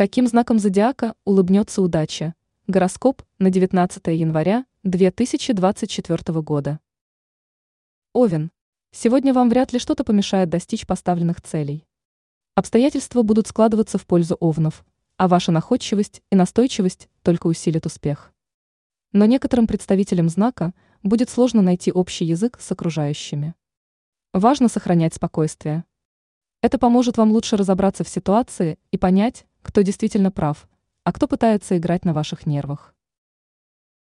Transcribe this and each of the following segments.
Каким знаком зодиака улыбнется удача? Гороскоп на 19 января 2024 года. Овен. Сегодня вам вряд ли что-то помешает достичь поставленных целей. Обстоятельства будут складываться в пользу овнов, а ваша находчивость и настойчивость только усилят успех. Но некоторым представителям знака будет сложно найти общий язык с окружающими. Важно сохранять спокойствие. Это поможет вам лучше разобраться в ситуации и понять, кто действительно прав, а кто пытается играть на ваших нервах.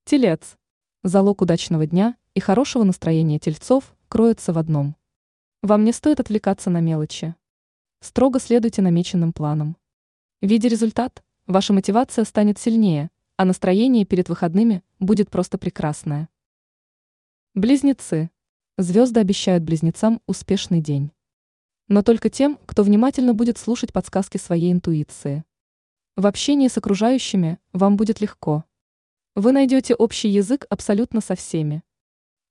Телец. Залог удачного дня и хорошего настроения тельцов кроется в одном. Вам не стоит отвлекаться на мелочи. Строго следуйте намеченным планам. Видя результат, ваша мотивация станет сильнее, а настроение перед выходными будет просто прекрасное. Близнецы. Звезды обещают близнецам успешный день но только тем, кто внимательно будет слушать подсказки своей интуиции. В общении с окружающими вам будет легко. Вы найдете общий язык абсолютно со всеми.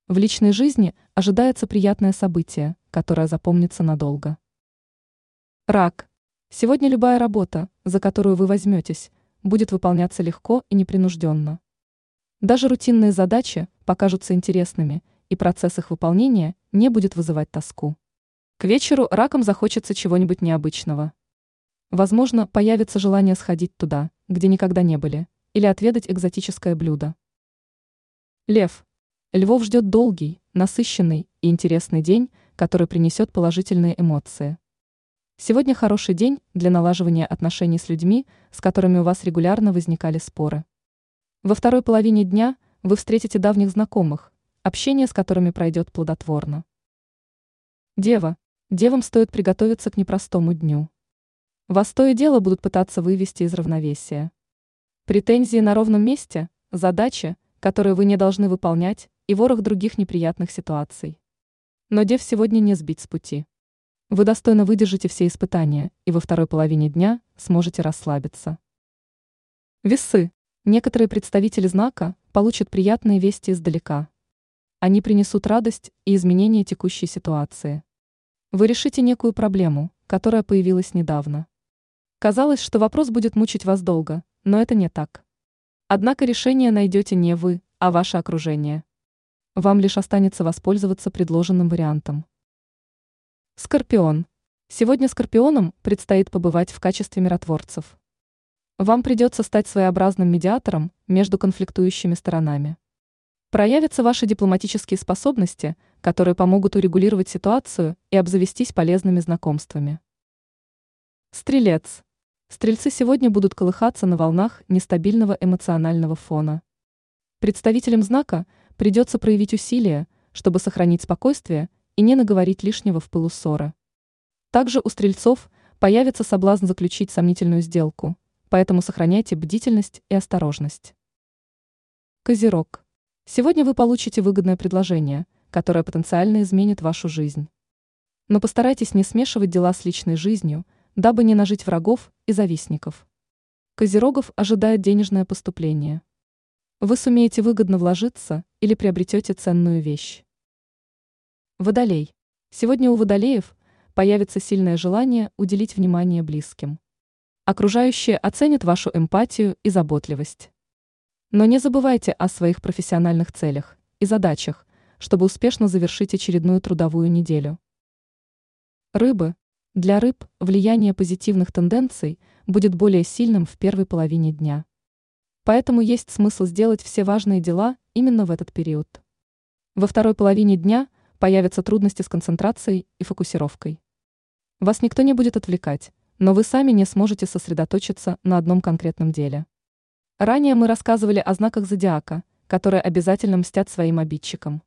В личной жизни ожидается приятное событие, которое запомнится надолго. Рак. Сегодня любая работа, за которую вы возьметесь, будет выполняться легко и непринужденно. Даже рутинные задачи покажутся интересными, и процесс их выполнения не будет вызывать тоску. К вечеру раком захочется чего-нибудь необычного. Возможно, появится желание сходить туда, где никогда не были, или отведать экзотическое блюдо. Лев. Львов ждет долгий, насыщенный и интересный день, который принесет положительные эмоции. Сегодня хороший день для налаживания отношений с людьми, с которыми у вас регулярно возникали споры. Во второй половине дня вы встретите давних знакомых, общение с которыми пройдет плодотворно. Дева. Девам стоит приготовиться к непростому дню. Вас то и дело будут пытаться вывести из равновесия. Претензии на ровном месте – задачи, которые вы не должны выполнять, и ворох других неприятных ситуаций. Но дев сегодня не сбить с пути. Вы достойно выдержите все испытания, и во второй половине дня сможете расслабиться. Весы. Некоторые представители знака получат приятные вести издалека. Они принесут радость и изменение текущей ситуации. Вы решите некую проблему, которая появилась недавно. Казалось, что вопрос будет мучить вас долго, но это не так. Однако решение найдете не вы, а ваше окружение. Вам лишь останется воспользоваться предложенным вариантом. Скорпион. Сегодня скорпионам предстоит побывать в качестве миротворцев. Вам придется стать своеобразным медиатором между конфликтующими сторонами. Проявятся ваши дипломатические способности, которые помогут урегулировать ситуацию и обзавестись полезными знакомствами. Стрелец. Стрельцы сегодня будут колыхаться на волнах нестабильного эмоционального фона. Представителям знака придется проявить усилия, чтобы сохранить спокойствие и не наговорить лишнего в пылу ссоры. Также у стрельцов появится соблазн заключить сомнительную сделку, поэтому сохраняйте бдительность и осторожность. Козерог. Сегодня вы получите выгодное предложение, которое потенциально изменит вашу жизнь. Но постарайтесь не смешивать дела с личной жизнью, дабы не нажить врагов и завистников. Козерогов ожидает денежное поступление. Вы сумеете выгодно вложиться или приобретете ценную вещь. Водолей. Сегодня у водолеев появится сильное желание уделить внимание близким. Окружающие оценят вашу эмпатию и заботливость. Но не забывайте о своих профессиональных целях и задачах, чтобы успешно завершить очередную трудовую неделю. Рыбы. Для рыб влияние позитивных тенденций будет более сильным в первой половине дня. Поэтому есть смысл сделать все важные дела именно в этот период. Во второй половине дня появятся трудности с концентрацией и фокусировкой. Вас никто не будет отвлекать, но вы сами не сможете сосредоточиться на одном конкретном деле. Ранее мы рассказывали о знаках зодиака, которые обязательно мстят своим обидчикам.